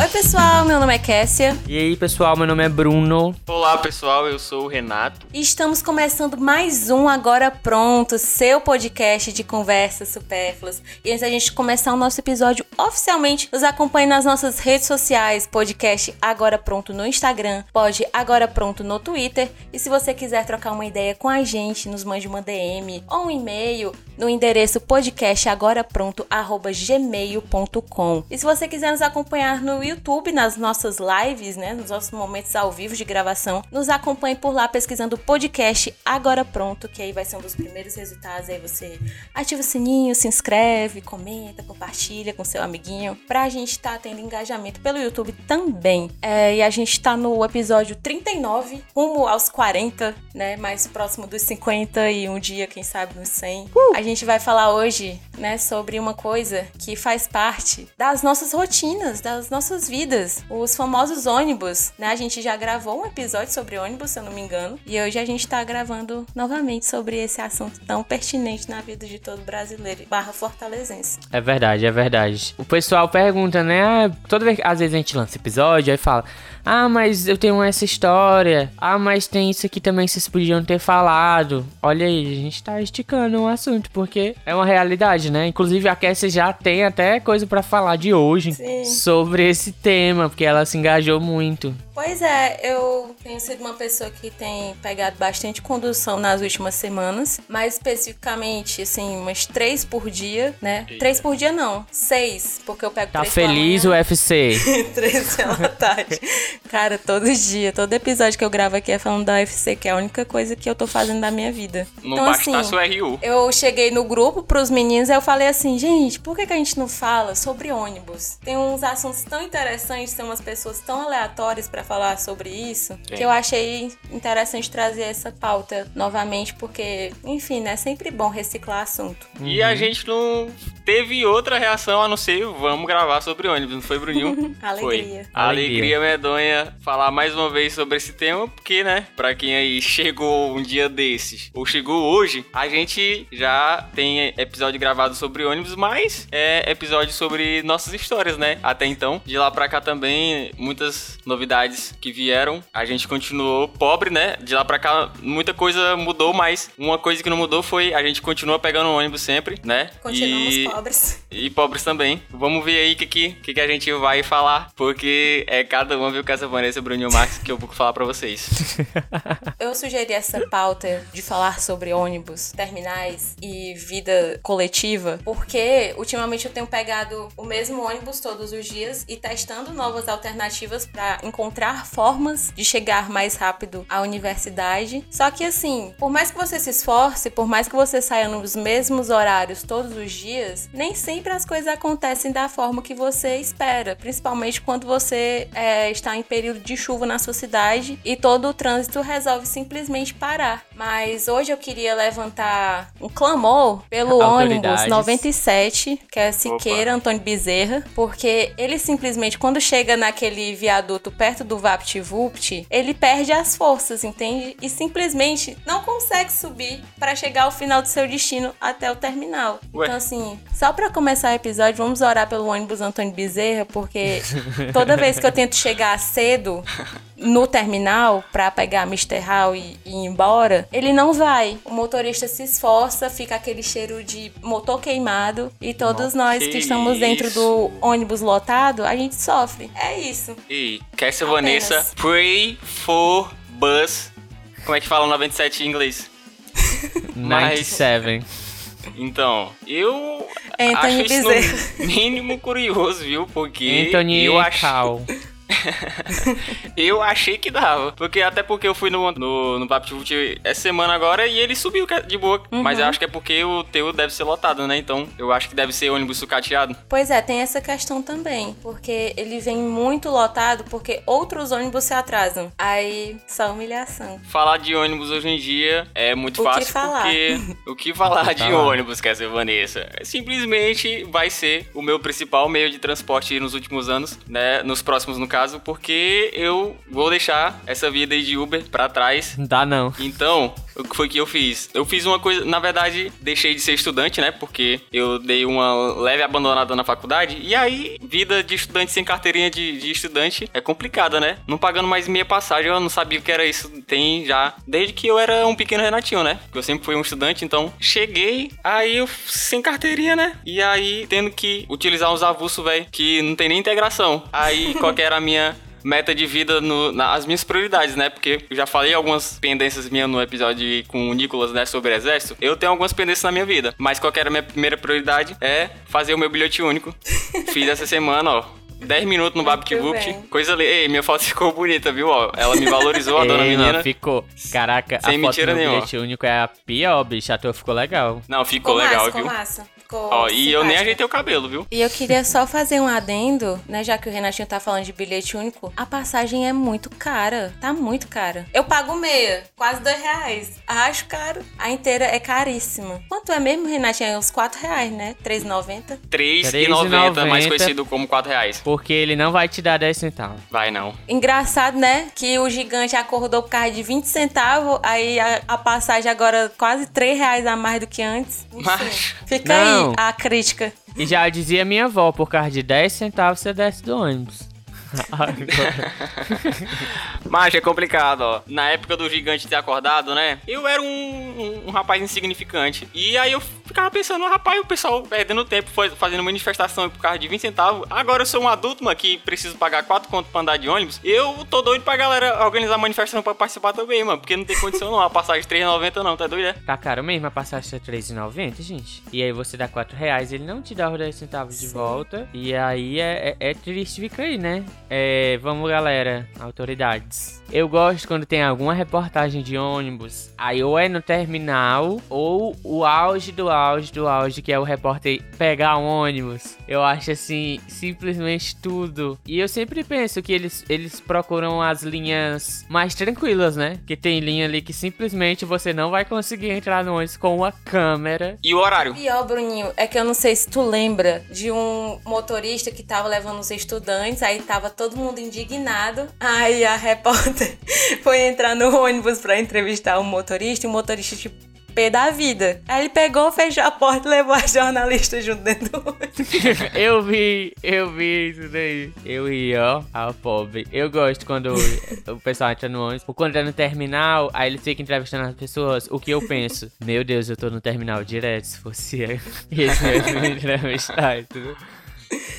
Oi, pessoal, meu nome é Kessia. E aí, pessoal, meu nome é Bruno. Olá, pessoal, eu sou o Renato. E estamos começando mais um Agora Pronto, seu podcast de conversas supérfluas. E antes da gente começar o nosso episódio oficialmente, nos acompanhe nas nossas redes sociais, podcast Agora Pronto no Instagram, pode Agora Pronto no Twitter. E se você quiser trocar uma ideia com a gente, nos mande uma DM ou um e-mail no endereço podcastagorapronto@gmail.com. E se você quiser nos acompanhar no YouTube, nas nossas lives, né, nos nossos momentos ao vivo de gravação, nos acompanhe por lá pesquisando o podcast Agora Pronto, que aí vai ser um dos primeiros resultados. Aí você ativa o sininho, se inscreve, comenta, compartilha com seu amiguinho, pra gente estar tá tendo engajamento pelo YouTube também. É, e a gente tá no episódio 39, rumo aos 40, né, mais próximo dos 50 e um dia, quem sabe, nos 100. Uh! A gente vai falar hoje, né, sobre uma coisa que faz parte das nossas rotinas, das nossas vidas, os famosos ônibus, né? A gente já gravou um episódio sobre ônibus, se eu não me engano, e hoje a gente tá gravando novamente sobre esse assunto tão pertinente na vida de todo brasileiro barra fortalezense. É verdade, é verdade. O pessoal pergunta, né? Ah, toda vez, às vezes a gente lança episódio, aí fala, ah, mas eu tenho essa história. Ah, mas tem isso aqui também que vocês podiam ter falado. Olha aí, a gente tá esticando o assunto, porque é uma realidade, né? Inclusive a Cassie já tem até coisa para falar de hoje Sim. sobre esse tema, porque ela se engajou muito. Pois é, eu tenho sido uma pessoa que tem pegado bastante condução nas últimas semanas, mais especificamente, assim, umas três por dia, né? Eita. Três por dia não, seis, porque eu pego Tá feliz o UFC? três pela tarde. Cara, todo dia, todo episódio que eu gravo aqui é falando da UFC, que é a única coisa que eu tô fazendo da minha vida. Não então, assim, o RU. Eu cheguei no grupo pros meninos e eu falei assim, gente, por que, que a gente não fala sobre ônibus? Tem uns assuntos tão interessantes, tem umas pessoas tão aleatórias para falar sobre isso, Sim. que eu achei interessante trazer essa pauta novamente, porque, enfim, né, é sempre bom reciclar assunto. E a gente não teve outra reação a não ser vamos gravar sobre ônibus, não foi, Bruninho? Alegria. Foi. Alegria medonha falar mais uma vez sobre esse tema, porque, né, pra quem aí chegou um dia desses, ou chegou hoje, a gente já tem episódio gravado sobre ônibus, mas é episódio sobre nossas histórias, né? Até então. De lá pra cá também, muitas novidades que vieram, a gente continuou pobre, né? De lá pra cá, muita coisa mudou, mas uma coisa que não mudou foi a gente continua pegando ônibus sempre, né? Continuamos e... pobres. E pobres também. Vamos ver aí o que, que, que, a gente vai falar, porque é cada uma, viu, Casa Vanessa, Bruno Max, que eu vou falar pra vocês. eu sugeri essa pauta de falar sobre ônibus, terminais e vida coletiva, porque ultimamente eu tenho pegado o mesmo ônibus todos os dias e testando novas alternativas para encontrar encontrar formas de chegar mais rápido à universidade. Só que assim, por mais que você se esforce, por mais que você saia nos mesmos horários todos os dias, nem sempre as coisas acontecem da forma que você espera, principalmente quando você é, está em período de chuva na sua cidade e todo o trânsito resolve simplesmente parar. Mas hoje eu queria levantar um clamor pelo ônibus 97, que é Siqueira Opa. Antônio Bezerra, porque ele simplesmente, quando chega naquele viaduto perto do VaptVupt, ele perde as forças, entende? E simplesmente não consegue subir para chegar ao final do seu destino até o terminal. Ué. Então, assim, só para começar o episódio, vamos orar pelo ônibus Antônio Bezerra, porque toda vez que eu tento chegar cedo no terminal para pegar Mr. Hall e, e ir embora, ele não vai. O motorista se esforça, fica aquele cheiro de motor queimado e todos Nossa, nós que, que estamos isso? dentro do ônibus lotado, a gente sofre. É isso. E Cassia Vanessa, pray for bus. Como é que fala 97 em inglês? 97. Então, eu Anthony acho Bezerra. isso no mínimo curioso, viu? Porque Anthony eu acho... Cal. eu achei que dava. Porque até porque eu fui no, no, no VaptVult essa semana agora e ele subiu de boa. Uhum. Mas eu acho que é porque o teu deve ser lotado, né? Então eu acho que deve ser ônibus sucateado. Pois é, tem essa questão também. Porque ele vem muito lotado porque outros ônibus se atrasam. Aí só humilhação. Falar de ônibus hoje em dia é muito o fácil que falar? porque o que falar de ônibus, quer ser Vanessa? Simplesmente vai ser o meu principal meio de transporte nos últimos anos, né? Nos próximos, no caso caso, porque eu vou deixar essa vida aí de Uber pra trás. Dá não. Então, o que foi que eu fiz? Eu fiz uma coisa, na verdade, deixei de ser estudante, né? Porque eu dei uma leve abandonada na faculdade. E aí, vida de estudante sem carteirinha de, de estudante é complicada, né? Não pagando mais meia passagem, eu não sabia o que era isso. Tem já, desde que eu era um pequeno Renatinho, né? Eu sempre fui um estudante, então cheguei, aí eu sem carteirinha, né? E aí, tendo que utilizar uns avulsos, velho, que não tem nem integração. Aí, qual que era a minha meta de vida, no, nas minhas prioridades, né? Porque eu já falei algumas pendências minhas no episódio com o Nicolas, né, sobre exército. Eu tenho algumas pendências na minha vida, mas qual era a minha primeira prioridade? É fazer o meu bilhete único. Fiz essa semana, ó. 10 minutos no BabtVupt. Coisa ali. Ei, minha foto ficou bonita, viu? Ó, ela me valorizou, a dona Ei, menina. Não, ficou. Caraca, Sem a foto mentira do nenhuma. bilhete único é a pior, bicho. A tua ficou legal. Não, ficou Ficou legal, massa, viu? ficou massa. Ficou Ó, e eu nem ajeitei o cabelo, viu? E eu queria só fazer um adendo, né? Já que o Renatinho tá falando de bilhete único, a passagem é muito cara. Tá muito cara. Eu pago meia, quase dois reais. Acho caro. A inteira é caríssima. Quanto é mesmo, Renatinho? É uns quatro reais, né? R$3,90. R$3,90, mais R$3,90. conhecido como 4 reais. Porque ele não vai te dar 10 centavos. Vai não. Engraçado, né? Que o gigante acordou por causa de 20 centavos, aí a, a passagem agora quase 3 reais a mais do que antes. Macho. Fica Não. aí a crítica. E já dizia minha avó, por causa de 10 centavos você desce do ônibus. Mas é complicado, ó. Na época do gigante ter acordado, né? Eu era um, um- um rapaz insignificante. E aí eu ficava pensando, rapaz, o pessoal perdendo tempo fazendo manifestação por causa de 20 centavos. Agora eu sou um adulto, mano, que preciso pagar 4 contos pra andar de ônibus. Eu tô doido pra galera organizar manifestação pra participar também, mano. Porque não tem condição não. A passagem de 3,90 não, tá doido, é? Tá caro mesmo a passagem é R$3,90, gente. E aí você dá 4 reais, ele não te dá os 10 centavos de Sim. volta. E aí é, é, é triste ficar aí, né? É, vamos, galera, autoridades. Eu gosto quando tem alguma reportagem de ônibus. Aí ou é no terminal, ou o auge do auge do auge, que é o repórter pegar um ônibus. Eu acho assim, simplesmente tudo. E eu sempre penso que eles, eles procuram as linhas mais tranquilas, né? Que tem linha ali que simplesmente você não vai conseguir entrar no ônibus com uma câmera. E o horário? Pior, Bruninho, é que eu não sei se tu lembra de um motorista que tava levando os estudantes, aí tava todo mundo indignado. Aí a repórter foi entrar no ônibus pra entrevistar o motorista e o motorista, tipo, pé da vida. Aí ele pegou, fechou a porta e levou a jornalista junto dentro do eu vi, eu vi isso daí. Eu ri, ó, a pobre. Eu gosto quando o pessoal entra no ônibus. Ou quando é no terminal, aí eles ficam entrevistando as pessoas. O que eu penso? Meu Deus, eu tô no terminal direto. Se fosse eu, eles iam me entrevistar, entendeu?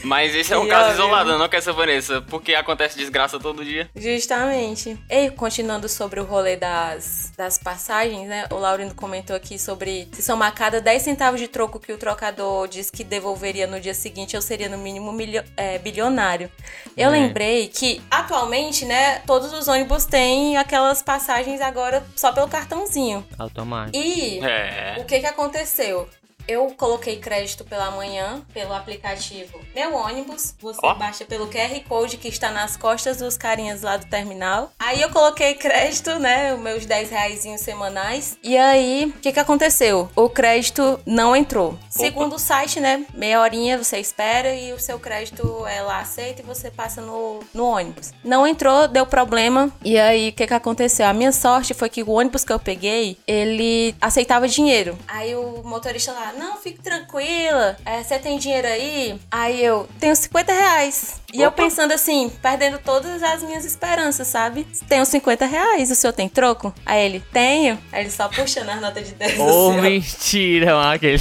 Mas esse é um E caso olha- isolado, não que essa Vanessa. Porque acontece desgraça todo dia. Justamente. E continuando sobre o rolê das, das passagens, né? O Laurindo comentou aqui sobre se somar cada 10 centavos de troco que o trocador diz que devolveria no dia seguinte, eu seria no mínimo milio- é, bilionário. Eu É. lembrei que atualmente, né, todos os ônibus têm aquelas passagens agora só pelo cartãozinho. Automático. E É. o que que aconteceu? Eu coloquei crédito pela manhã pelo aplicativo Meu Ônibus. Você Ó. baixa pelo QR Code que está nas costas dos carinhas lá do terminal. Aí eu coloquei crédito, né? Os meus 10 reais semanais. E aí, o que que aconteceu? O crédito não entrou. Segundo o site, né? Meia horinha você espera e o seu crédito é lá aceito e você passa no, no ônibus. Não entrou, deu problema. E aí, o que que aconteceu? A minha sorte foi que o ônibus que eu peguei, ele aceitava dinheiro. Aí o motorista lá, não, fique tranquila. É, você tem dinheiro aí? Aí eu, tenho 50 reais. E eu Opa. pensando assim, perdendo todas as minhas esperanças, sabe? Tenho 50 reais, o senhor tem troco? Aí ele, tenho. Aí ele só puxando as notas de 10 do Ô, céu. mentira, mano. aquele-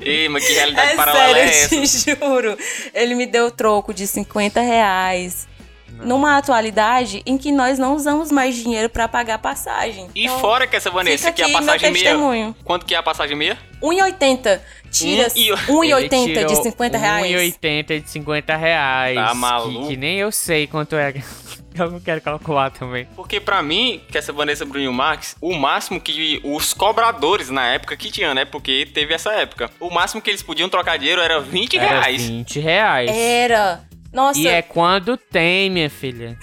Ei, mas que realidade É paralela sério, é eu essa? te juro. Ele me deu troco de 50 reais. Numa atualidade em que nós não usamos mais dinheiro pra pagar passagem. E Então, fora que essa Vanessa, que a aqui meu passagem meia. testemunho. Quanto que é a passagem meia? 1,80. Tira Um e- 1,80 Ele de tirou 50 reais. 1,80 de 50 reais. Tá que- maluco? Que, nem eu sei quanto é. Eu não quero calcular também. Porque pra mim, que essa Vanessa Bruninho Max, o máximo que os cobradores na época que tinham, né? Porque teve essa época. O máximo que eles podiam trocar dinheiro era 20 Era reais. 20 reais. Era. Nossa, E é quando tem, minha filha.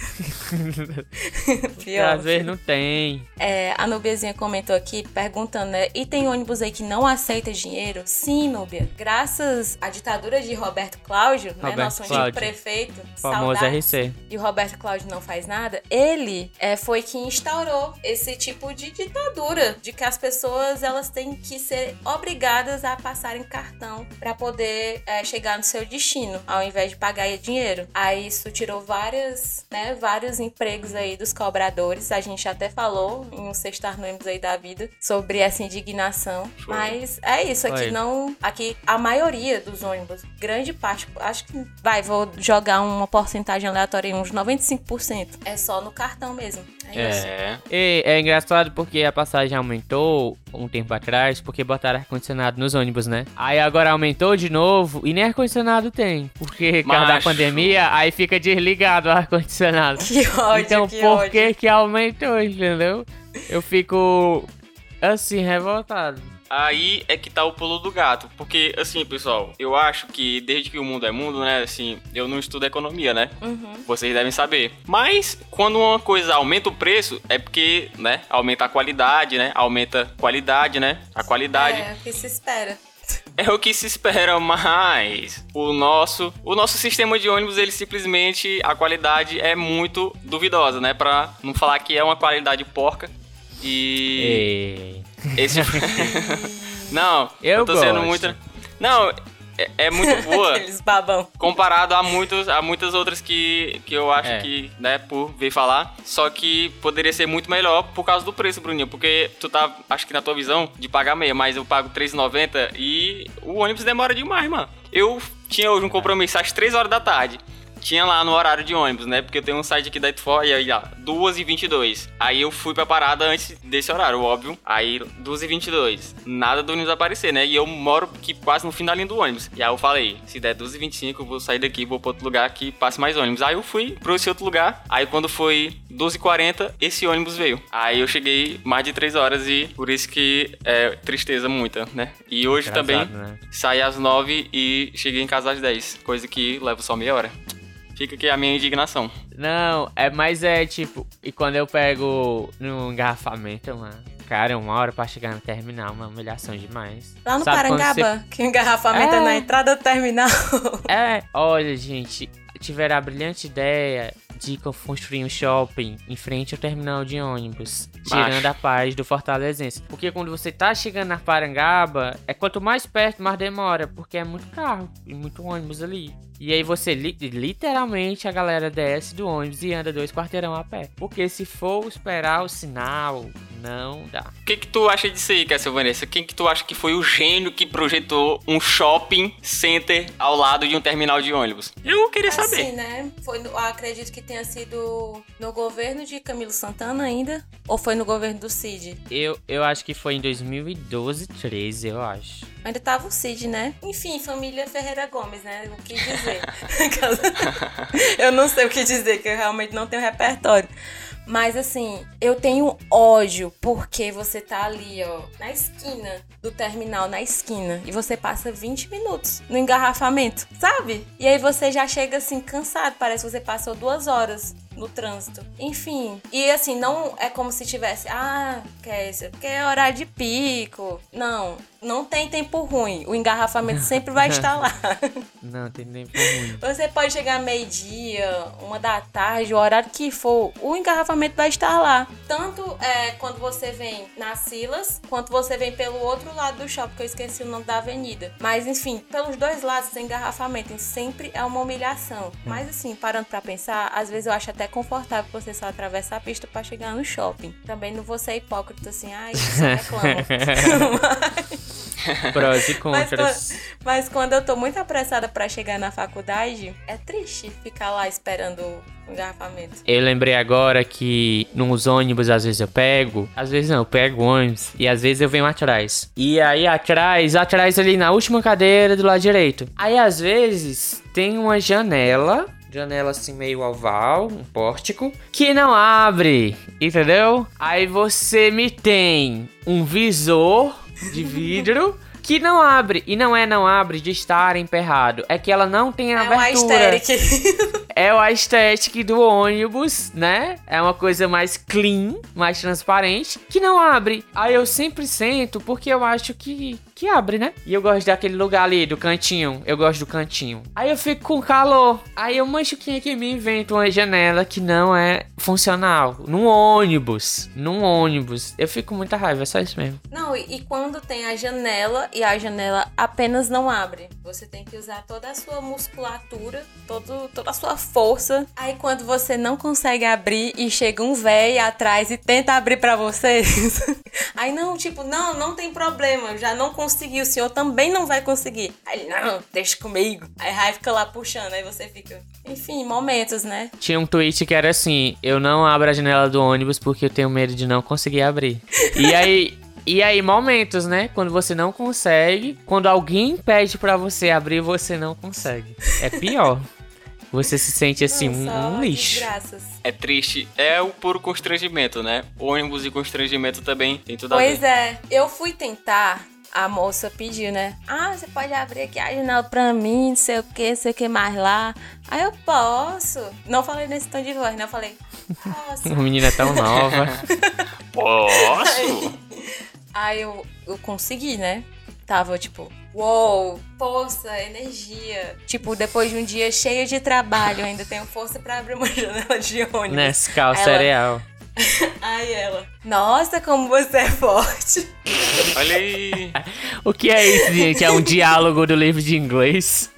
Pior. Às vezes não tem. É, a Nubiazinha comentou aqui, perguntando, né? E tem ônibus aí que não aceita dinheiro? Sim, Núbia. Graças à ditadura de Roberto Cláudio, né? Roberto Nosso antigo Cláudio. prefeito. Famoso saudades, RC. E o Roberto Cláudio não faz nada. Ele é, foi que instaurou esse tipo de ditadura. De que as pessoas, elas têm que ser obrigadas a passarem cartão pra poder é, chegar no seu destino, ao invés de pagar dinheiro. Aí isso tirou várias, né, vários empregos aí dos cobradores. A gente até falou em um sextar nomes aí da vida sobre essa indignação. Foi. Mas é isso, aqui Foi. não. Aqui a maioria dos ônibus, grande parte, acho que vai, vou jogar uma porcentagem aleatória, uns 95%. É só no cartão mesmo. É. É. E é engraçado porque a passagem aumentou um tempo atrás, porque botaram ar-condicionado nos ônibus, né? Aí agora aumentou de novo e nem ar-condicionado tem. Porque por causa da pandemia, aí fica desligado o ar-condicionado. Que ódio, Então que por ódio. que que aumentou, entendeu? Eu fico assim, revoltado. Aí é que tá o pulo do gato. Porque, assim, pessoal, eu acho que desde que o mundo é mundo, né? Assim, eu não estudo economia, né? Uhum. Vocês devem saber. Mas quando uma coisa aumenta o preço, é porque, né? Aumenta a qualidade, né? Aumenta a qualidade, né? A qualidade. É, o que se espera. É o que se espera, mas o nosso, o nosso sistema de ônibus, ele simplesmente a qualidade é muito duvidosa, né? Pra não falar que é uma qualidade porca. E E... esse Não, Eu eu, tô sendo gosto. muito Não, é, é muito boa Aqueles babão. comparado a muitos a muitas outras que, que eu acho É. que, né, por ver falar, só que poderia ser muito melhor por causa do preço, Bruninho, porque tu tá, acho que na tua visão, de pagar meia, mas eu pago R$3,90 e o ônibus demora demais, mano. Eu tinha hoje um compromisso às 3 horas da tarde. Tinha lá no horário de ônibus, né? Porque eu tenho um site aqui da Itfor e aí, ó, 2h22. Aí eu fui pra parada antes desse horário, óbvio. Aí, 2h22. Nada do ônibus aparecer, né? E eu moro aqui quase no fim da linha do ônibus. E aí eu falei, se der 2h25, eu vou sair daqui vou pra outro lugar que passe mais ônibus. Aí eu fui pra esse outro lugar. Aí quando foi 12h40, esse ônibus veio. Aí eu cheguei mais de 3 horas e por isso que é tristeza muita, né? E hoje também Engraçado, né? saí às 9 e cheguei em casa às 10. Coisa que leva só meia hora. Fica aqui a minha indignação. Não, é mais é tipo, e quando eu pego no engarrafamento, mano, cara, uma hora pra chegar no terminal, uma humilhação demais. Lá no Sabe Parangaba, que o engarrafamento é. É. na entrada do terminal. É, olha, gente, tiveram a brilhante ideia de construir um shopping em frente ao terminal de ônibus, tirando Macho. a paz do Fortalezense. Porque quando você tá chegando na Parangaba, é quanto mais perto, mais demora, porque é muito carro e muito ônibus ali. E aí você li- literalmente a galera desce do ônibus e anda dois quarteirão a pé. Porque se for esperar o sinal, não dá. O que que tu acha disso aí, Vanessa? Quem que tu acha que foi o gênio que projetou um shopping center ao lado de um terminal de ônibus? Eu queria saber. Assim, né? Foi acredito que tenha sido no governo de Camilo Santana ainda. Ou foi no governo do Cid? Eu, eu acho que foi em 2012, 13, eu acho. Ainda tava o Cid, né? Enfim, família Ferreira Gomes, né? O que dizer? eu não sei o que dizer, que eu realmente não tenho repertório. Mas assim, eu tenho ódio porque você tá ali, ó, na esquina do terminal, na esquina, e você passa 20 minutos no engarrafamento, sabe? E aí você já chega assim, cansado, parece que você passou duas horas no trânsito. Enfim, e assim, não é como se tivesse, ah, isso? Porque é horário de pico. Não, não tem tempo ruim. O engarrafamento sempre vai estar lá. Não, tem nem ruim. Você pode chegar meio-dia, uma da tarde, o horário que for, o engarrafamento vai estar lá. Tanto é, quando você vem nas Silas, quanto você vem pelo outro lado do shopping, que eu esqueci o nome da avenida. Mas enfim, pelos dois lados tem engarrafamento, e sempre é uma humilhação. Mas assim, parando pra pensar, às vezes eu acho até confortável você só atravessar a pista pra chegar no shopping. Também não vou ser hipócrita assim, ai, só reclamo. Prós e Mas, contras. quando- mas quando eu tô muito apressada pra chegar na faculdade, é triste ficar lá esperando o engarrafamento. Eu lembrei agora que nos ônibus às vezes eu pego, às vezes não, eu pego ônibus e às vezes eu venho atrás. E aí atrás, atrás ali na última cadeira do lado direito. Aí às vezes tem uma janela, janela assim meio oval, um pórtico, que não abre, entendeu? Aí você me tem um visor de vidro. Que não abre, e não é não abre de estar emperrado, é que ela não tem É abertura. aesthetic. é o estética do ônibus, né? É uma coisa mais clean, mais transparente, que não abre. Aí eu sempre sento porque eu acho que que abre, né? E eu gosto daquele lugar ali, do cantinho. Eu gosto do cantinho. Aí eu fico com calor. Aí eu é que me inventa uma janela que não é funcional. Num ônibus. Num ônibus. Eu fico com muita raiva, é só isso mesmo. Não, e, e quando tem a janela e a janela apenas não abre. Você tem que usar toda a sua musculatura, todo, toda a sua força. Aí quando você não consegue abrir e chega um velho atrás e tenta abrir para vocês. aí não, tipo, não, não tem problema. Já não consegui, o senhor também não vai conseguir. Aí ele, não, deixa comigo. Aí Rai fica lá puxando, aí você fica. Enfim, momentos, né? Tinha um tweet que era assim: eu não abro a janela do ônibus porque eu tenho medo de não conseguir abrir. E aí. E aí, momentos, né? Quando você não consegue, quando alguém pede para você abrir, você não consegue. É pior. Você se sente assim, um, um lixo. Desgraças. É triste. É o puro constrangimento, né? Ônibus e constrangimento também tem tudo a Pois ver. é, eu fui tentar. A moça pediu, né? Ah, você pode abrir aqui a janela pra mim, não sei o que, não sei o que mais lá. Aí eu posso. Não falei nesse tom de voz, né? Eu falei, posso. A menina é tão nova. Posso? Aí eu, eu consegui, né? Tava tipo, uou, força, energia. Tipo, depois de um dia cheio de trabalho, ainda tenho força pra abrir uma janela de ônibus. Nescau Ela- cereal. Aí ela, nossa, como você é forte. Olha aí. O que é isso, gente? É um diálogo do livro de inglês?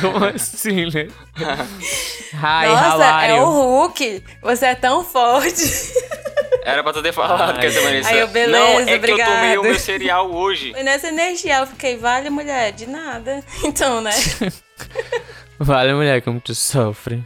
Como assim, né? Hi, nossa, é o? Hulk. Você é tão forte. Era pra tu ter falado, Ai. quer dizer, Vanessa. Aí eu, beleza, Não, é que eu obrigado. tomei o meu cereal hoje. E nessa energia eu fiquei, vale, mulher, de nada. Então, né? Vale, mulher, como tu sofre.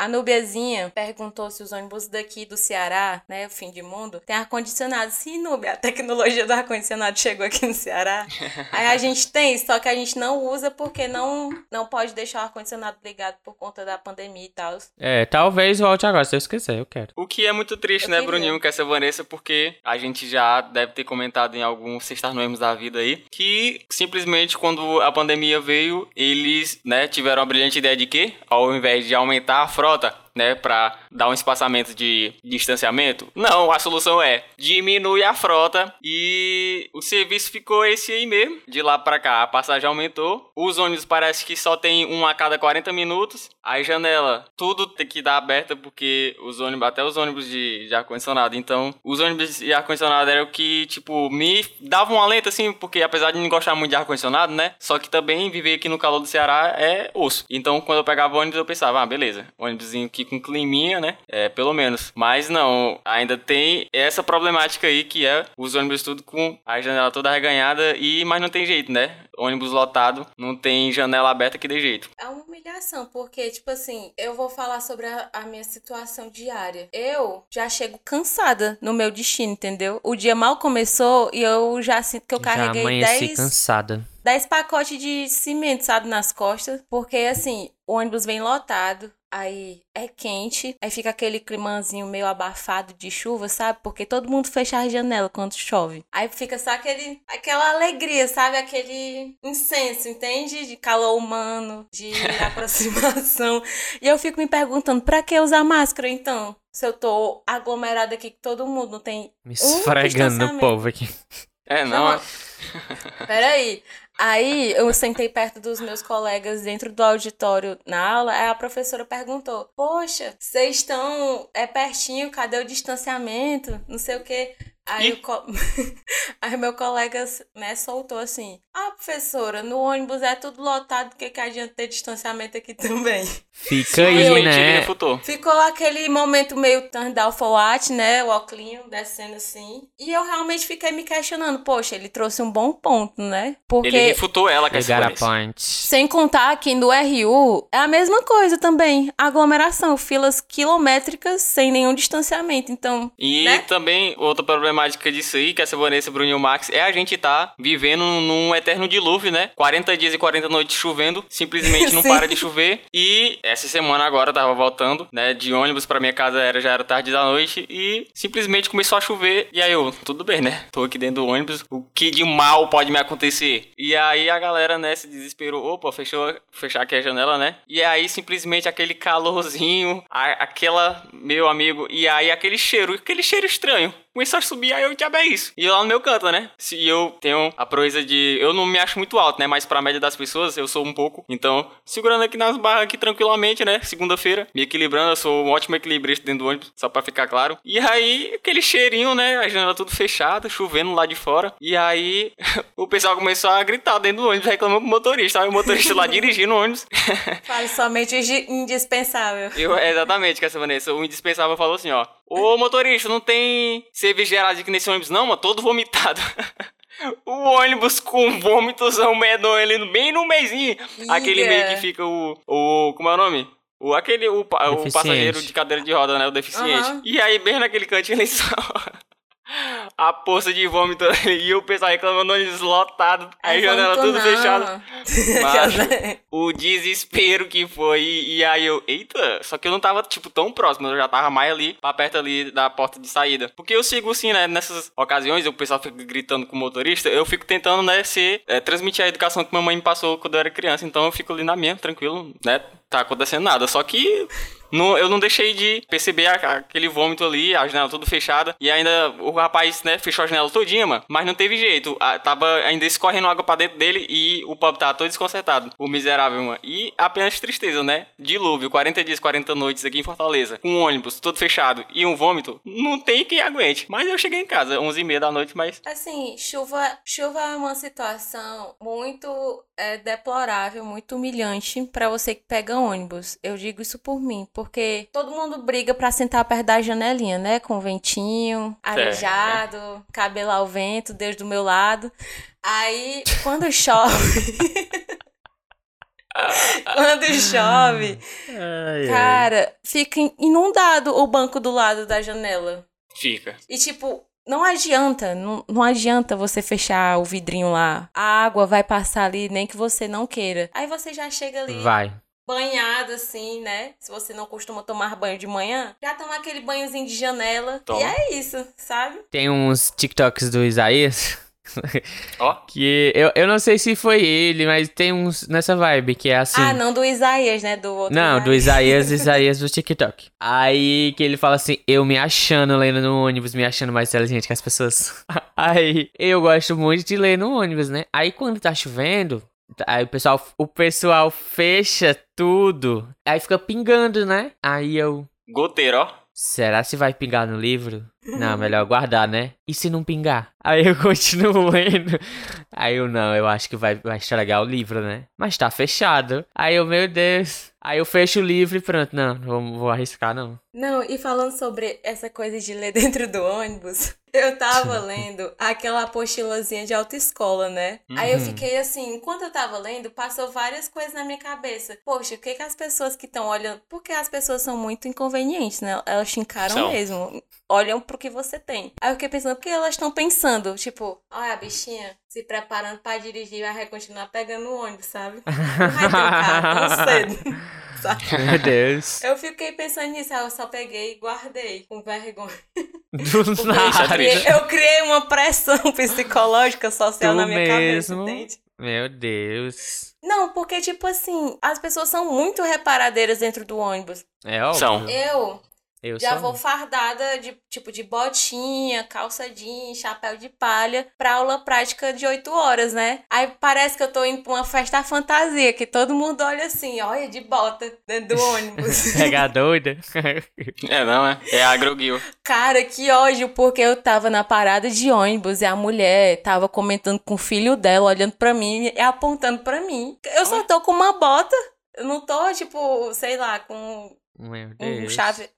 A Núbiazinha perguntou se os ônibus daqui do Ceará, né, o fim de mundo, tem ar-condicionado. Sim, Núbia, a tecnologia do ar-condicionado chegou aqui no Ceará. Aí a gente tem, só que a gente não usa porque não, não pode deixar o ar-condicionado ligado por conta da pandemia e tal. É, talvez volte agora, se eu esquecer, eu quero. O que é muito triste, Eu né, queria. Bruninho, com essa Vanessa, porque a gente já deve ter comentado em alguns Sextar Noemos da vida aí, que simplesmente quando a pandemia veio, eles, né, tiveram a brilhante ideia de que, ao invés de aumentar a frota, ворота. Né, pra dar um espaçamento de distanciamento, não, a solução é diminui a frota e o serviço ficou esse aí mesmo, de lá pra cá a passagem aumentou, os ônibus parece que só tem um a cada 40 minutos, a janela, tudo tem que dar aberta porque os ônibus, até os ônibus de, de ar-condicionado, então os ônibus de ar-condicionado era o que, tipo, me dava um alento assim, porque apesar de não gostar muito de ar-condicionado, né, só que também viver aqui no calor do Ceará é osso, então quando eu pegava ônibus eu pensava, ah, beleza, ônibusinho aqui com climinha, né, é, pelo menos, mas não, ainda tem essa problemática aí que é os ônibus tudo com a janela toda arreganhada e, mas não tem jeito, né, ônibus lotado, não tem janela aberta que dê jeito. É uma humilhação, porque, tipo assim, eu vou falar sobre a, a minha situação diária. Eu já chego cansada no meu destino, entendeu? O dia mal começou e eu já sinto que eu Já carreguei amanheci 10, cansada. 10 pacotes de cimento, sabe, nas costas. Porque, assim, o ônibus vem lotado. Aí é quente, aí fica aquele climazinho meio abafado de chuva, sabe? Porque todo mundo fecha a janela quando chove. Aí fica só aquele, aquela alegria, sabe? Aquele incenso, entende? De calor humano, de aproximação. E eu fico me perguntando, pra que usar máscara então? Se eu tô aglomerada aqui com todo mundo, não tem Me um esfregando no distanciamento. povo aqui. É, não, Não, Peraí. Aí eu sentei perto dos meus colegas dentro do auditório na aula, aí a professora perguntou: Poxa, vocês estão é pertinho, cadê o distanciamento? Não sei o quê. Aí, co- aí meu colega né, soltou assim: Ah, professora, no ônibus é tudo lotado, que, que adianta ter distanciamento aqui também? Fica aí, ele né? refutou. Ficou aquele momento meio Tandal for what, né? O óculinho descendo assim. E eu realmente fiquei me questionando: Poxa, ele trouxe um bom ponto, né? Porque. Ele refutou ela com essa. Sem contar que no RU é a mesma coisa também. Aglomeração, filas quilométricas sem nenhum distanciamento. Então, E né? também outra problemática problemática disso aí, que essa Vanessa, Bruno e o Max, é a gente tá vivendo num eterno dilúvio, né? 40 dias e 40 noites chovendo, simplesmente não para de chover. E essa semana agora eu tava voltando, né? De ônibus pra minha casa era, já era tarde da noite e simplesmente começou a chover. E aí eu, tudo bem, né? Tô aqui dentro do ônibus, o que de mal pode me acontecer? E aí a galera, né, se desesperou. Opa, fechou, fechar aqui a janela, né? E aí simplesmente aquele calorzinho, a- aquela, meu amigo, e aí aquele cheiro, aquele cheiro estranho. Começou a subir, aí eu, diabo é isso. E eu lá no meu canto, né? Se eu tenho a proeza de. Eu não me acho muito alto, né? Mas pra média das pessoas, eu sou um pouco. Então, segurando aqui nas barras aqui tranquilamente, né? Segunda-feira, me equilibrando. Eu sou um ótimo equilibrista dentro do ônibus, só pra ficar claro. E aí, aquele cheirinho, né? A janela tudo fechada, chovendo lá de fora. E aí, o pessoal começou a gritar dentro do ônibus, reclamando com o motorista. Aí o motorista lá dirigindo o ônibus. Fale somente indispensável. Eu, exatamente, essa Vanessa. O indispensável falou assim, ó. Ô motorista, não tem cerveja gelada aqui nesse ônibus, não, mano? Todo vomitado. o ônibus com vômitosão medonho ali, bem no meizinho. Aquele meio que fica o. o como é o nome? O, aquele, o, o passageiro de cadeira de roda, né? O deficiente. Aham. E aí, bem naquele cantinho ali só. A poça de vômito e o pessoal reclamando ônibus lotado, aí Ai, janela tudo não. fechada. O desespero que foi. E, e aí eu, eita, só que eu não tava, tipo, tão próximo, eu já tava mais ali, pra perto ali da porta de saída. Porque eu sigo assim, né, nessas ocasiões, o pessoal fica gritando com o motorista, eu fico tentando, né, ser, é, transmitir a educação que minha mãe me passou quando eu era criança, então eu fico ali na minha, tranquilo, né, tá acontecendo nada. Só que não, eu não deixei de perceber aquele vômito ali, a janela tudo fechada. E ainda o rapaz, né, fechou a janela todinha, mano. Mas não teve jeito. A- tava ainda escorrendo água pra dentro dele e o pobre tava todo desconcertado. O miserável, mano. E apenas tristeza, né? Dilúvio, 40 dias, 40 noites aqui em Fortaleza. Com um ônibus todo fechado e um vômito. Não tem quem aguente. Mas eu cheguei em casa, 11h30 da noite, mas. Assim, chuva, chuva é uma situação muito é, deplorável, muito humilhante pra você que pega ônibus. Eu digo isso por mim, porque todo mundo briga pra sentar perto da janelinha, né? Com ventinho, arejado, cabelo ao vento, Deus do meu lado. Aí, quando chove. quando chove, Ai, ai. cara, fica inundado o banco do lado da janela. Fica. E tipo, não adianta, não, não adianta você fechar o vidrinho lá. A água vai passar ali, nem que você não queira. Aí você já chega ali Vai. banhado assim, né? Se você não costuma tomar banho de manhã, já toma aquele banhozinho de janela. Toma. E é isso, sabe? Tem uns TikToks do Isaías. Ó. que eu, eu não sei se foi ele, mas tem uns nessa vibe que é assim. Ah, não do Isaías, né? Do outro. Não, do Isaías, Isaías do TikTok. Aí que ele fala assim, eu me achando lendo no ônibus, me achando mais inteligente que as pessoas. Aí eu gosto muito de ler no ônibus, né? Aí quando tá chovendo, aí o pessoal, o pessoal fecha tudo, aí fica pingando, né? Aí eu, Goteiro, ó. Será se vai pingar no livro? Não, melhor guardar, né? E se não pingar? Aí eu continuo lendo. Aí eu, não, eu acho que vai, vai estragar o livro, né? Mas tá fechado. Aí eu, meu Deus. Aí eu fecho o livro e pronto. Não, não vou, vou arriscar, não. Não, e falando sobre essa coisa de ler dentro do ônibus, eu tava lendo aquela apostilazinha de autoescola, né? Aí eu Uhum. fiquei assim, enquanto eu tava lendo, passou várias coisas na minha cabeça. Poxa, o que que as pessoas que estão olhando... Porque as pessoas são muito inconvenientes, né? Elas te encaram São. mesmo. Olham pro que você tem. Aí eu fiquei pensando, porque elas estão pensando, tipo, olha a bichinha se preparando pra dirigir, vai continuar pegando o ônibus, sabe? Não vai ter um carro tão cedo, sabe? Meu Deus. Eu fiquei pensando nisso, aí eu só peguei e guardei, com vergonha. Do nada. triste. Eu criei uma pressão psicológica social Tu na minha cabeça, mesmo? entende? Meu Deus. Não, porque, tipo assim, as pessoas são muito reparadeiras dentro do ônibus. É óbvio. São. Eu Eu já sou. vou fardada de, tipo, de botinha, calça jeans, chapéu de palha, pra aula prática de 8 horas, né? Aí parece que eu tô indo pra uma festa fantasia, que todo mundo olha assim, olha, de bota, dentro do ônibus. Pegar doida. É, não, é. É agroguil. Cara, que ódio, porque eu tava na parada de ônibus e a mulher tava comentando com o filho dela, olhando pra mim e apontando pra mim. Eu só tô com uma bota. Eu não tô, tipo, sei lá, com Meu um chave.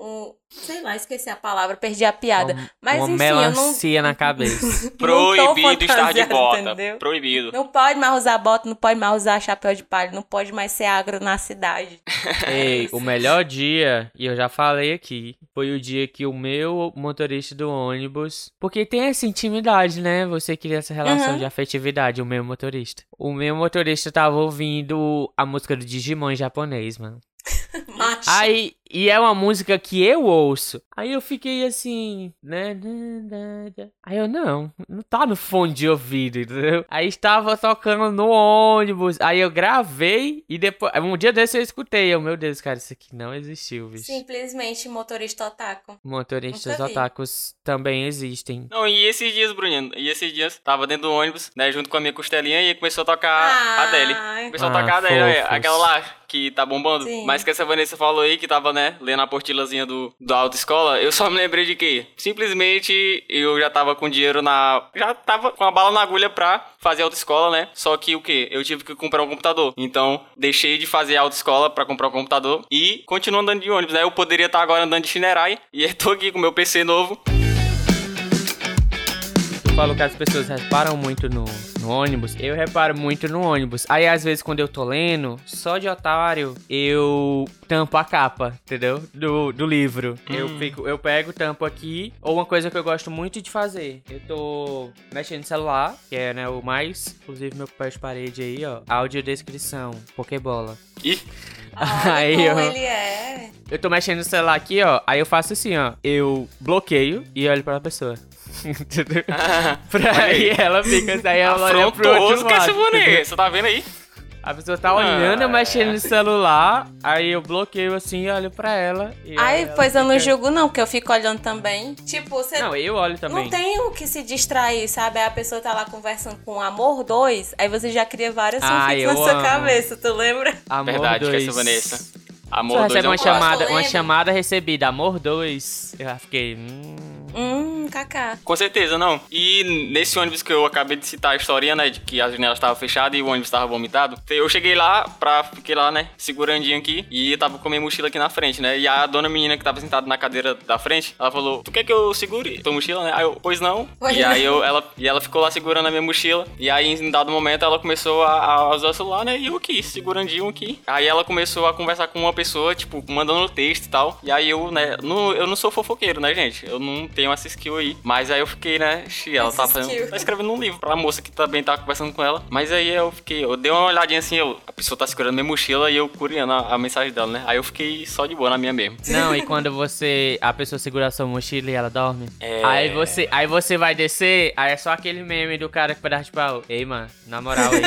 Um. Sei lá, esqueci a palavra, perdi a piada. Uma, Mas uma enfim, melancia eu não. na cabeça. Proibido estar de bota. entendeu? Proibido. Não pode mais usar bota, não pode mais usar chapéu de palha, não pode mais ser agro na cidade. Ei, o melhor dia, e eu já falei aqui, foi o dia que o meu motorista do ônibus. Porque tem essa intimidade, né? Você cria essa relação Uhum. de afetividade, o meu motorista. O meu motorista tava ouvindo a música do Digimon em japonês, mano. Macho. Aí, e é uma música que eu ouço. Aí eu fiquei assim, né? Aí eu, não, não tá no fone de ouvido, entendeu? Aí estava tocando no ônibus. Aí eu gravei e depois. Um dia desse eu escutei. Eu, meu Deus, cara, isso aqui não existiu, bicho. Simplesmente motorista otaku. Motoristas otakus também existem. Não, e esses dias, Bruninho, e esses dias, tava dentro do ônibus, né, junto com a minha costelinha, e começou a tocar a Adele. Ai. Começou Ah, a tocar a Adele, é, fofos. aquela lá que tá bombando. Sim. Mas que essa Vanessa falou aí, que tava, né, lendo a portilazinha do, da autoescola, eu só me lembrei de que, simplesmente, eu já tava com dinheiro na... Já tava com a bala na agulha pra fazer autoescola, né? Só que o quê? Eu tive que comprar um computador. Então, deixei de fazer autoescola pra comprar um computador e continuo andando de ônibus, né? Eu poderia estar agora andando de Shinerai e tô aqui com meu PC novo. Falou que as pessoas reparam muito no, no ônibus. Eu reparo muito no ônibus. Aí, às vezes, quando eu tô lendo, só de otário, eu tampo a capa, entendeu? Do, do livro. Eu, fico, eu pego, tampo aqui. Ou uma coisa que eu gosto muito de fazer. Eu tô mexendo no celular, que é, né, o mais... Inclusive, meu papel de parede aí, ó. Audiodescrição, Pokébola. Ih, Olha Aí como eu- ele é. Eu tô mexendo no celular aqui, ó. Aí eu faço assim, ó. Eu bloqueio e olho pra pessoa. Entendeu? pra aí. ela fica assim, aí ela olha pro outro que esse lado. Vanessa, tá vendo aí? A pessoa tá olhando, eu Ah. mexendo no celular, aí eu bloqueio assim e olho pra ela. E Ai, aí ela pois eu não fica- julgo, não, porque eu fico olhando também. Tipo, você Não, eu olho também. Não tem o que se distrair, sabe? Aí a pessoa tá lá conversando com Amor 2, aí você já cria várias Ah, na sua amo. cabeça, tu lembra? Amor Verdade, que dois. essa Vanessa. Amor 2 recebe é um uma chamada, uma chamada recebida, Amor 2. Eu fiquei. Hum. Hum, kaká. Com certeza, não. E nesse ônibus que eu acabei de citar a historinha, né, de que as janelas estavam fechadas e o ônibus estava vomitado, eu cheguei lá pra, fiquei lá, né, segurandinho aqui, e tava com a minha mochila aqui na frente, né, e a dona menina que tava sentada na cadeira da frente, ela falou, tu quer que eu segure tua mochila, né? Aí eu, pois não. Pois e aí não. eu, ela, e ela ficou lá segurando a minha mochila, e aí em dado momento ela começou a, a usar o celular, né, e eu aqui, segurandinho aqui. Aí ela começou a conversar com uma pessoa, tipo, mandando texto e tal, e aí eu, né, não, eu não sou fofoqueiro, né, gente, eu não tenho essa skill aí, mas aí eu fiquei, né, xi, ela tá fazendo, tá escrevendo um livro pra moça que também tava conversando com ela. Mas aí eu fiquei, eu dei uma olhadinha assim, eu, a pessoa tá segurando minha mochila e eu curiando a, a mensagem dela, né? Aí eu fiquei só de boa na minha mesmo. Não, e quando você. A pessoa segura a sua mochila e ela dorme. É. Aí você, aí você vai descer, aí é só aquele meme do cara que vai dar tipo, ah, ei, mano, na moral aí.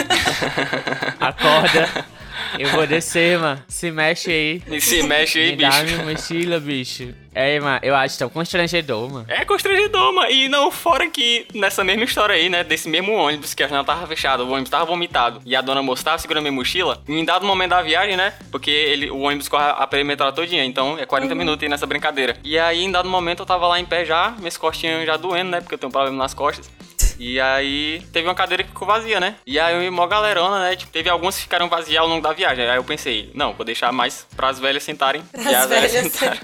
acorda. Eu vou descer, mano. Se mexe aí. E se mexe aí, Me dá bicho. minha mochila, bicho. É, mano, eu acho tão constrangedor, mano. É constrangedor, mano. E não, fora que nessa mesma história aí, né? Desse mesmo ônibus, que a janela tava fechada, o ônibus tava vomitado e a dona moça tava segurando minha mochila. E em dado momento da viagem, né? Porque ele, o ônibus corre a perimetral todinha, então é 40 minutos aí nessa brincadeira. E aí, em dado momento, eu tava lá em pé já, minhas costinhas já doendo, né? Porque eu tenho um problema nas costas. E aí, teve uma cadeira que ficou vazia, né? E aí, eu mó galerona, né? Tipo, teve algumas que ficaram vazias ao longo da viagem. Aí eu pensei, não, vou deixar mais pras velhas sentarem. e As as velhas velhas sentarem.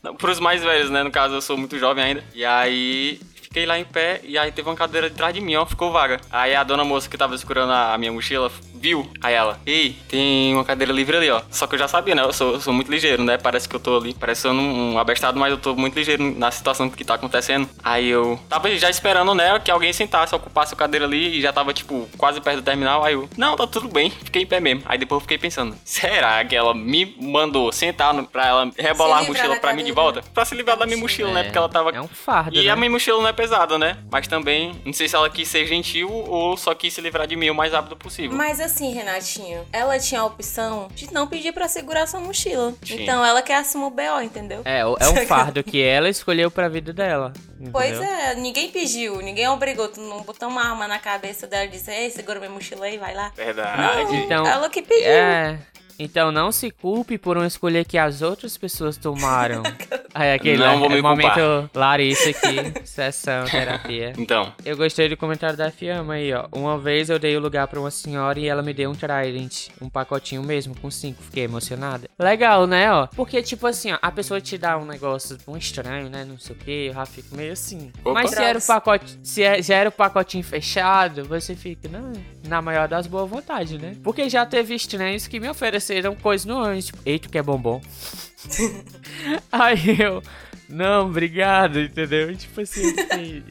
Não, pros mais velhos, né? No caso, eu sou muito jovem ainda. E aí. Fiquei lá em pé e aí teve uma cadeira de trás de mim, ó, ficou vaga. Aí a dona moça que tava segurando a minha mochila viu. Aí ela, ei, tem uma cadeira livre ali, ó. Só que eu já sabia, né? Eu sou, sou muito ligeiro, né? Parece que eu tô ali, parecendo um, um abestado, mas eu tô muito ligeiro na situação que tá acontecendo. Aí eu tava já esperando, né, que alguém sentasse, ocupasse a cadeira ali e já tava, tipo, quase perto do terminal. Aí eu, não, tá tudo bem, fiquei em pé mesmo. Aí depois eu fiquei pensando, será que ela me mandou sentar no, pra ela rebolar a mochila pra mim de volta? Pra se livrar da minha mochila, né? É, Porque ela tava É um fardo, e né? a minha mochila não é pesada, né? Mas também, não sei se ela quis ser gentil ou só quis se livrar de mim o mais rápido possível. Mas assim, Renatinho, ela tinha a opção de não pedir pra segurar sua mochila. Tinha. Então ela quer assumir o BO, entendeu? É, é um fardo que ela escolheu pra vida dela. Pois entendeu? é, ninguém pediu, ninguém obrigou. Tu não botou uma arma na cabeça dela e disse, ei, segura minha mochila aí, vai lá. Verdade. Não, Então, ela que pediu. É. Então não se culpe por uma escolha que as outras pessoas tomaram. Aí aquele Não vou me é momento culpar. Larissa aqui, sessão, terapia. Então, Eu gostei do comentário da Fiamma aí, ó. Uma vez eu dei o lugar pra uma senhora e ela me deu um Trident, um pacotinho mesmo, com cinco. Fiquei emocionada. Legal, né, ó? Porque, tipo assim, ó, a pessoa te dá um negócio um estranho, né? Não sei o que, eu já fico meio assim. Opa. Mas se era o pacote. Se, é- se era o pacotinho fechado, você fica, não, na maior das boas vontades, né? Porque já teve estranhos que me ofereceram coisas no ônibus, tipo, eita, que é bombom. Aí eu. Não, obrigado, entendeu? Tipo assim,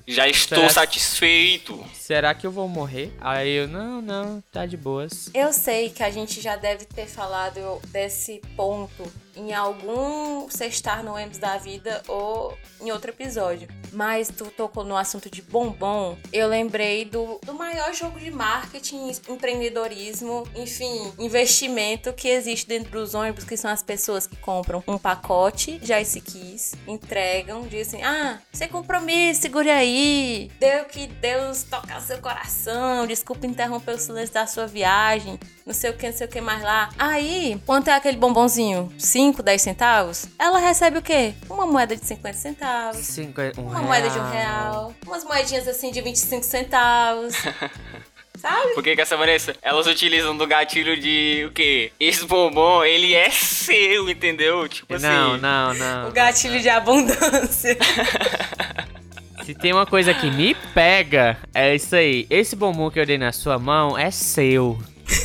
já estou Será- satisfeito. será que eu vou morrer? Aí eu, não, não, tá de boas. Eu sei que a gente já deve ter falado desse ponto em algum sextar no ônibus da vida ou em outro episódio. Mas tu tocou no assunto de bombom. Eu lembrei do, do maior jogo de marketing, empreendedorismo, enfim, investimento que existe dentro dos ônibus, que são as pessoas que compram um pacote de Ice Keys, entregam, dizem, ah, sem compromisso, segure aí. Deu que Deus tocar seu coração, desculpa interromper o silêncio da sua viagem, não sei o que, não sei o que mais lá. Aí, quanto é aquele bombonzinho? 5, 10 centavos? Ela recebe o quê? Uma moeda de 50 centavos. Cinco, um Uma moeda de um real. Umas moedinhas assim de 25 centavos. Sabe? Por que que essa Vanessa? Elas utilizam do gatilho de o quê? Esse bombom, ele é seu, entendeu? Tipo assim. Não, não, não. O gatilho de abundância. Se tem uma coisa que me pega, é isso aí. Esse bombom que eu dei na sua mão é seu.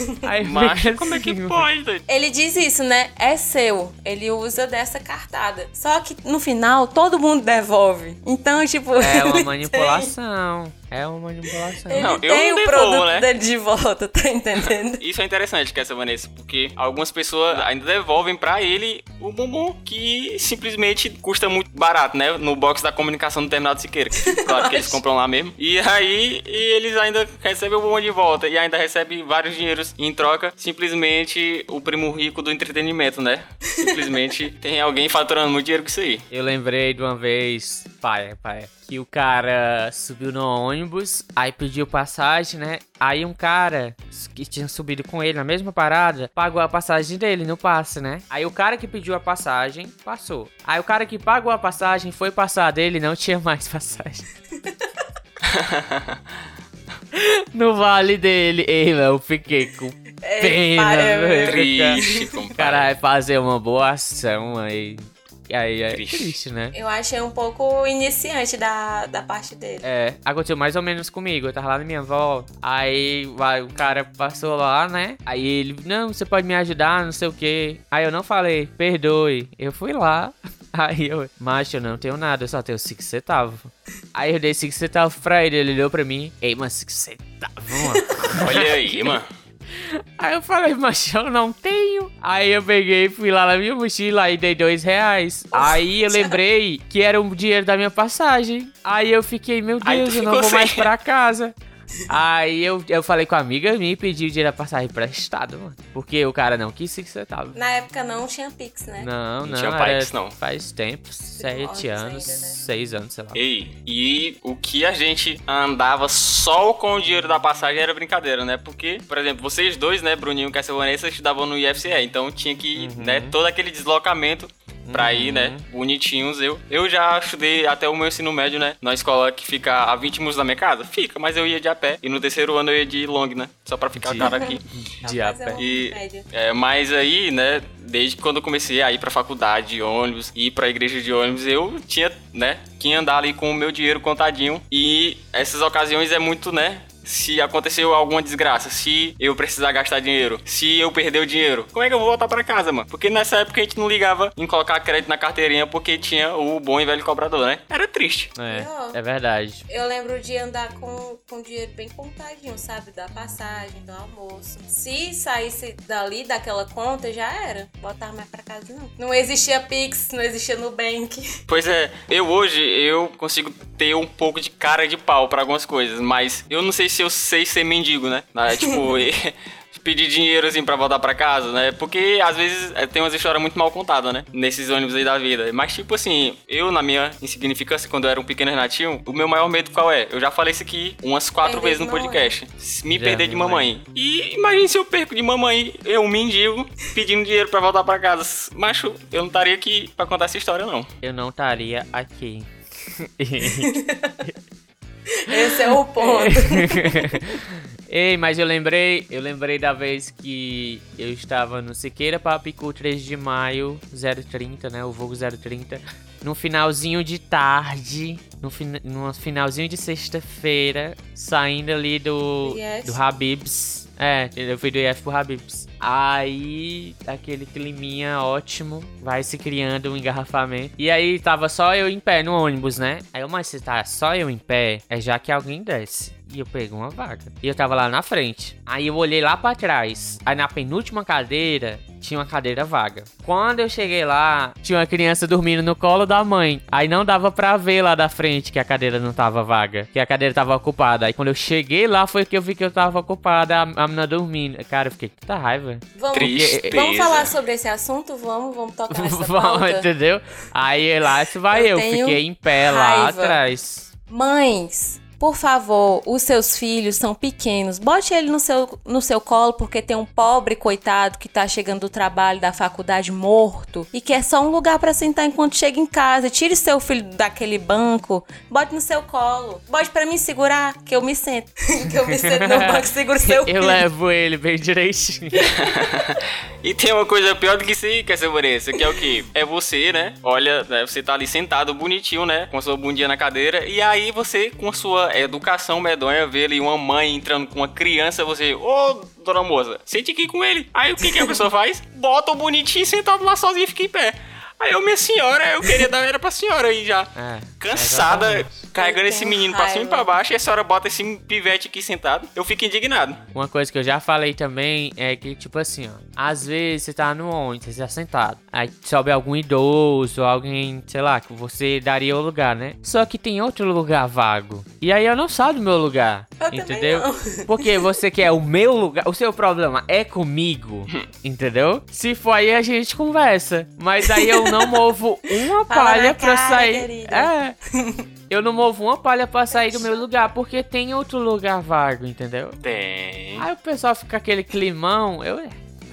Aí fica como é que pode? doido? Ele diz isso, né? É seu. Ele usa dessa cartada. Só que no final todo mundo devolve. Então, tipo. É uma manipulação. É uma manipulação. Tem, ele Não, eu tem não o devolvo, produto né? dele de volta, tá entendendo? Isso é interessante que essa Vanessa, porque algumas pessoas ainda devolvem pra ele o bombom que simplesmente custa muito barato, né? No box da comunicação do Terminal de Siqueira. Claro que eles compram lá mesmo. E aí e eles ainda recebem o bombom de volta e ainda recebem vários dinheiros em troca. Simplesmente o primo rico do entretenimento, né? Simplesmente tem alguém faturando muito dinheiro com isso aí. Eu lembrei de uma vez, pai, pai, que o cara subiu no ônibus, aí pediu passagem, né? Aí um cara que tinha subido com ele na mesma parada, pagou a passagem dele no passe, né? Aí o cara que pediu a passagem passou. Aí o cara que pagou a passagem foi passar dele não tinha mais passagem. no vale dele. Ei, meu, eu fiquei com pena, para, velho. Triste, O cara vai fazer uma boa ação aí. E aí é Triste. triste, né? Eu achei um pouco iniciante da, da parte dele. É, aconteceu mais ou menos comigo. Eu tava lá na minha avó. Aí vai, o cara passou lá, né? Aí ele, não, você pode me ajudar, não sei o que. Aí eu não falei, perdoe. Eu fui lá. Aí eu, macho, eu não tenho nada, eu só tenho 5 centavos. Aí eu dei 5 centavos pra ele, ele olhou pra mim. Ei, mas 5 centavos, mano. Olha aí, mano. Aí eu falei, mas eu não tenho. Aí eu peguei, fui lá na minha mochila e dei dois reais. Aí eu lembrei que era o dinheiro da minha passagem. Aí eu fiquei, meu Deus, eu não vou mais pra casa. Aí eu, eu falei com a amiga minha e pedi o dinheiro da passagem emprestado, mano. Porque o cara não quis 5 centavos. Na época não tinha Pix, né? Não, Não não, tinha era- Pix, não. Faz tempo, sete anos anos, ainda, né? seis anos, sei lá. Ei, e o que a gente andava só com o dinheiro da passagem era brincadeira, né? Porque, por exemplo, vocês dois, né, Bruninho e Cassia Vanessa, estudavam no IFCE, então tinha que, Uhum. né, todo aquele deslocamento pra ir, né, bonitinhos. Eu, eu já estudei até o meu ensino médio, né, na escola que fica a 20 minutos da minha casa. Fica, mas eu ia de a pé. E no terceiro ano eu ia de long, né, só pra ficar De- cara aqui. De a Fazer pé. E-. É, mas aí, né, desde quando eu comecei a ir pra faculdade de ônibus e ir pra igreja de ônibus, eu tinha, né, que andar ali com o meu dinheiro contadinho. E essas ocasiões é muito, né, se aconteceu alguma desgraça, se eu precisar gastar dinheiro, se eu perder o dinheiro, como é que eu vou voltar pra casa, mano? Porque nessa época a gente não ligava em colocar crédito na carteirinha porque tinha o bom e velho cobrador, né? Era triste. É, é verdade. Eu lembro de andar com, com dinheiro bem contadinho, sabe? Da passagem, do almoço. Se saísse dali, daquela conta, já era. Botava mais pra casa, não. Não existia Pix, não existia Nubank. Pois é, eu hoje eu consigo ter um pouco de cara de pau pra algumas coisas, mas eu não sei se eu sei ser mendigo, né? Ah, tipo, pedir dinheiro assim pra voltar pra casa, né? Porque às vezes é, tem umas histórias muito mal contadas, né? Nesses ônibus aí da vida. Mas tipo assim, eu na minha insignificância, quando eu era um pequeno Renatinho, o meu maior medo qual é? Eu já falei isso aqui umas quatro Perder vezes no podcast. Me Já, perder de mamãe. mamãe. E imagine se eu perco de mamãe, eu, um mendigo, pedindo dinheiro pra voltar pra casa. Macho, eu não estaria aqui pra contar essa história, não. Eu não estaria aqui. Esse é o ponto. Ei, mas eu lembrei, eu lembrei da vez que eu estava no Siqueira Papicu 3 de maio 030, né? O Vogo 030. No finalzinho de tarde, no, fin no finalzinho de sexta-feira, saindo ali do, Yes. do Habibs. É, eu fui do IF pro Habibs. Aí, aquele climinha ótimo, vai se criando um engarrafamento. E aí, tava só eu em pé no ônibus, né? Aí mas se tá só eu em pé, é já que alguém desce. E eu peguei uma vaga. E eu tava lá na frente. Aí eu olhei lá pra trás. Aí na penúltima cadeira, tinha uma cadeira vaga. Quando eu cheguei lá, tinha uma criança dormindo no colo da mãe. Aí não dava pra ver lá da frente que a cadeira não tava vaga. Que a cadeira tava ocupada. Aí quando eu cheguei lá, foi que eu vi que eu tava ocupada, a, a menina dormindo. Cara, eu fiquei com muita raiva. Vamos, Tristeza. vamos falar sobre esse assunto? Vamos, vamos tocar essa Vamos, pauta. entendeu? Aí lá se vai Eu eu. Fiquei em pé lá raiva. atrás. Mães, por favor, os seus filhos são pequenos. Bote ele no seu, no seu colo, porque tem um pobre coitado que tá chegando do trabalho, da faculdade, morto, e quer só um lugar pra sentar enquanto chega em casa. Tire seu filho daquele banco, bote no seu colo. Bote pra mim segurar, que eu me sento. que eu me sento no banco e seguro seu filho. Eu levo ele bem direitinho. E tem uma coisa pior do que isso aí, que é segurança, que é o que? É você, né? Olha, né, você tá ali sentado bonitinho, né? Com a sua bundinha na cadeira. E aí você, com a sua educação medonha, vê ali uma mãe entrando com uma criança, você, ô, dona moça, sente aqui com ele. Aí o que, que a pessoa faz? Bota o bonitinho sentado lá sozinho e fica em pé. Aí eu, minha senhora, eu queria dar era pra senhora aí já. É, Cansada. Carregando esse menino pra cima e raiva. pra baixo, e a senhora bota esse pivete aqui sentado. Eu fico indignado. Uma coisa que eu já falei também é que, tipo assim, ó. Às vezes você tá no ônibus, você tá sentado. Aí sobe algum idoso, alguém, sei lá, que você daria o lugar, né? Só que tem outro lugar vago. E aí eu não saio do meu lugar. Eu entendeu? não. Porque você quer o meu lugar. O seu problema é comigo. entendeu? Se for aí, a gente conversa. Mas aí eu não movo uma palha pra cara, sair. querida. É. Eu não movo uma palha pra sair do meu lugar, porque tem outro lugar vago, entendeu? Tem. Aí o pessoal fica aquele climão, eu.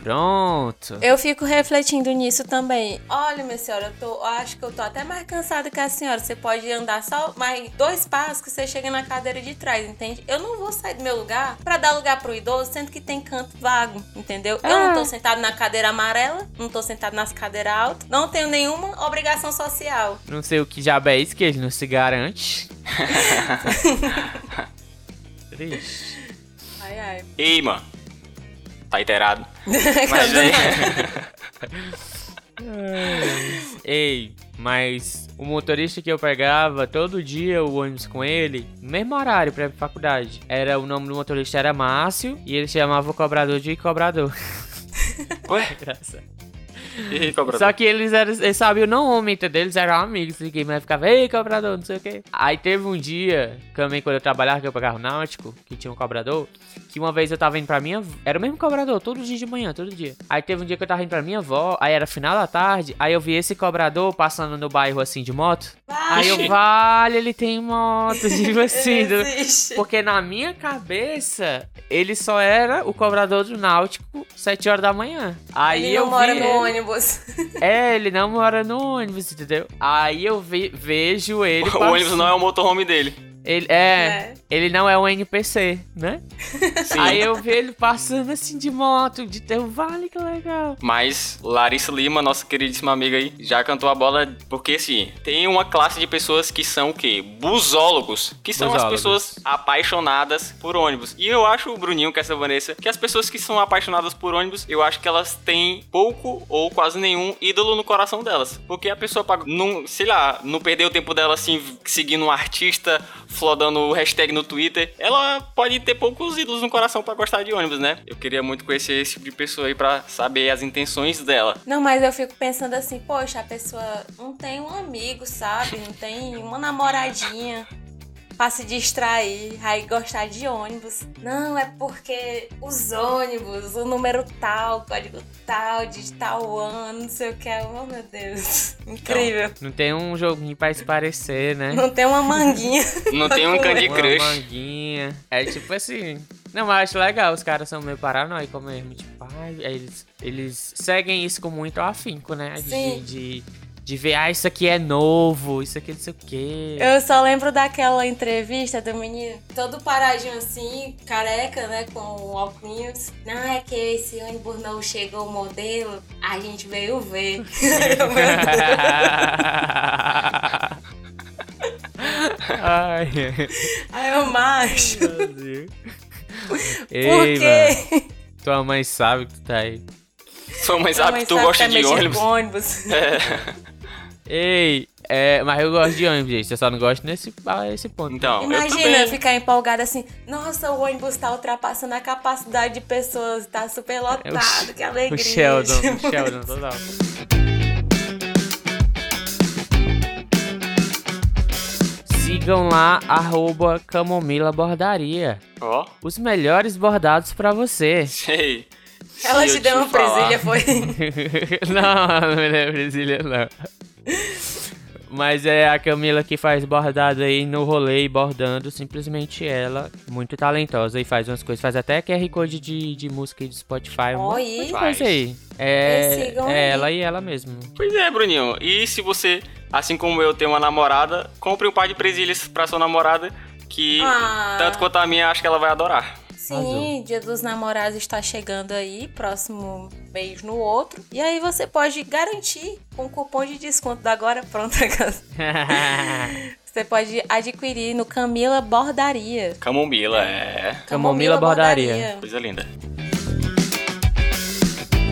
É, Pronto. Eu fico refletindo nisso também. Olha, minha senhora, eu tô, eu acho que eu tô até mais cansada que a senhora. Você pode andar só mais dois passos que você chega na cadeira de trás, entende? Eu não vou sair do meu lugar pra dar lugar pro idoso, sendo que tem canto vago, entendeu? Eu não É. tô sentado na cadeira amarela, não tô sentado nas cadeiras altas, não tenho nenhuma obrigação social. Não sei o que diabo é isso, que ele não se garante. Triste. Ai, ai. Ei, mano. Tá inteirado. Mas aí. Ei, mas o motorista que eu pegava todo dia o ônibus com ele, mesmo horário pra ir pra faculdade. Era o nome do motorista era Márcio e ele chamava o cobrador de cobrador. Ué? Engraçado. E cobrador? Só que eles, eram, eles sabiam o nome, entendeu? Eles eram amigos, assim, mas ficava, ei, cobrador, não sei o quê. Aí teve um dia, também quando eu trabalhava, que eu pegava o náutico, que tinha um cobrador, que uma vez eu tava indo pra minha. Era o mesmo cobrador, todo dia de manhã, todo dia. Aí teve um dia que eu tava indo pra minha avó, aí era final da tarde, aí eu vi esse cobrador passando no bairro assim de moto. Aí eu, vale, ele tem moto, tipo assim. do- porque na minha cabeça, ele só era o cobrador do Náutico 7 horas da manhã. Aí Ele eu não mora vi no ele- ônibus. É, ele não mora no ônibus, entendeu? Aí eu ve- vejo ele. O ônibus não é o motorhome dele. Ele, é, É. ele não é um NPC, né? Sim. Aí eu vi ele passando assim de moto, de teu vale, que legal. Mas Larissa Lima, nossa queridíssima amiga aí, já cantou a bola, porque assim, tem uma classe de pessoas que são o quê? Busólogos, que são as Busólogos. pessoas apaixonadas por ônibus. E eu acho, Bruninho, que essa Vanessa, que as pessoas que são apaixonadas por ônibus, eu acho que elas têm pouco ou quase nenhum ídolo no coração delas. Porque a pessoa, não, sei lá, não perder o tempo dela assim, seguindo um artista, flodando o hashtag no Twitter, ela pode ter poucos ídolos no coração pra gostar de ônibus, né? Eu queria muito conhecer esse tipo de pessoa aí pra saber as intenções dela. Não, mas eu fico pensando assim, poxa, a pessoa não tem um amigo, sabe? Não tem uma namoradinha. Pra se distrair, aí gostar de ônibus. Não, é porque os ônibus, o número tal, código tal, de tal ano, não sei o que. Oh, meu Deus. Incrível. Não tem um joguinho pra se parecer, né? Não tem uma manguinha. Não tem um Candy Uma Crush. manguinha. É tipo assim. Não, mas acho legal, os caras são meio paranoicos mesmo. Tipo, ai, eles, eles seguem isso com muito afinco, né? De, Sim. de, de ver, ah, isso aqui é novo, isso aqui não sei o quê. Eu só lembro daquela entrevista do menino, todo paradinho assim, careca, né, com óculos. Não, é que esse ônibus não chegou o modelo, a gente veio ver. Ai, Aí eu, macho, por Ei, mano, quê? tua mãe sabe que tu tá aí. Sua mãe sabe que tu Sabe gosta tá de ônibus. ônibus. Ei, é, mas eu gosto de ônibus, gente. Eu só não gosto nesse, a esse ponto. Então, Imagina eu ficar empolgada assim, nossa, o ônibus tá ultrapassando a capacidade de pessoas, tá super lotado, que alegria. O Sheldon, o Sheldon, total. Sigam lá, arroba Camomila Bordaria. Ó, Os melhores bordados pra você. sei. Ela Se te eu deu uma falar. presilha, foi? não, não é Brasília, não. Mas é a Camila que faz bordado aí no rolê bordando, simplesmente ela, muito talentosa e faz umas coisas, faz até QR Code de, de música e de Spotify. Oi. coisa aí. É, E é ela e ela mesmo. Pois é, Bruninho. E se você, assim como eu, tem uma namorada, compre um par de presilhas pra sua namorada, que Ah. tanto quanto a minha, acho que ela vai adorar. Sim, Dia dos Namorados está chegando aí, próximo mês no outro. E aí você pode garantir com cupom de desconto da Agora Pronta. Você pode adquirir no Camila Bordaria. Camomila, é. Camomila Bordaria. Coisa linda.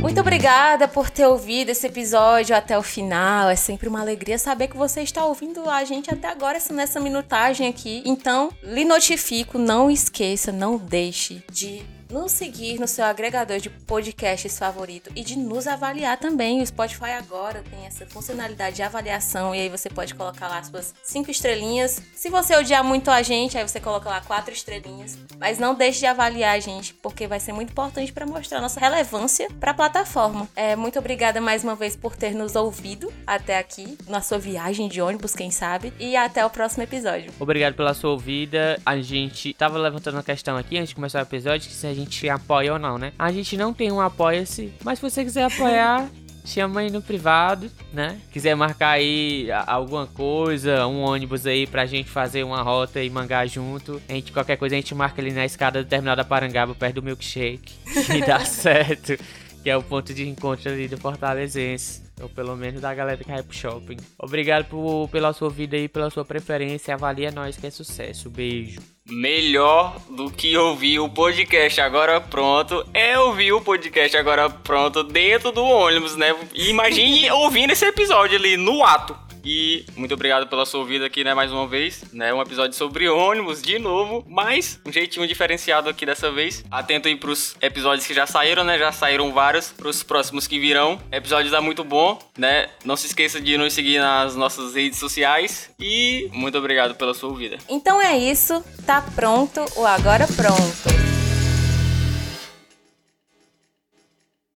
Muito obrigada por ter ouvido esse episódio até o final. É sempre uma alegria saber que você está ouvindo a gente até agora nessa minutagem aqui. Então, lhe notifico, não esqueça, não deixe de nos seguir no seu agregador de podcasts favorito e de nos avaliar também. O Spotify agora tem essa funcionalidade de avaliação e aí você pode colocar lá suas cinco estrelinhas. Se você odiar muito a gente, aí você coloca lá quatro estrelinhas. Mas não deixe de avaliar a gente, porque vai ser muito importante para mostrar nossa relevância para a plataforma. É, muito obrigada mais uma vez por ter nos ouvido até aqui, na sua viagem de ônibus, quem sabe. E até o próximo episódio. Obrigado pela sua ouvida. A gente tava levantando uma questão aqui antes de começar o episódio, que se a gente apoia ou não, né? A gente não tem um apoia-se, mas se você quiser apoiar, chama aí no privado, né? Quiser marcar aí alguma coisa, um ônibus aí pra gente fazer uma rota e mangar junto. A gente, qualquer coisa a gente marca ali na escada do terminal da Parangaba, perto do milkshake. E dá certo. Que é o ponto de encontro ali do Fortalezense. Ou pelo menos da galera que vai pro shopping. Obrigado por, pela sua vida aí, pela sua preferência. Avalia nós que é sucesso. Beijo. Melhor do que ouvir o podcast agora pronto é ouvir o podcast agora pronto dentro do ônibus, né? E imagine ouvindo esse episódio ali no ato. E muito obrigado pela sua ouvida aqui, né, mais uma vez, né, um episódio sobre ônibus de novo, mas um jeitinho diferenciado aqui dessa vez. Atento aí pros episódios que já saíram, né, já saíram vários, pros próximos que virão. Episódio tá muito bom, né, não se esqueça de nos seguir nas nossas redes sociais e muito obrigado pela sua ouvida. Então é isso, tá pronto o Agora Pronto.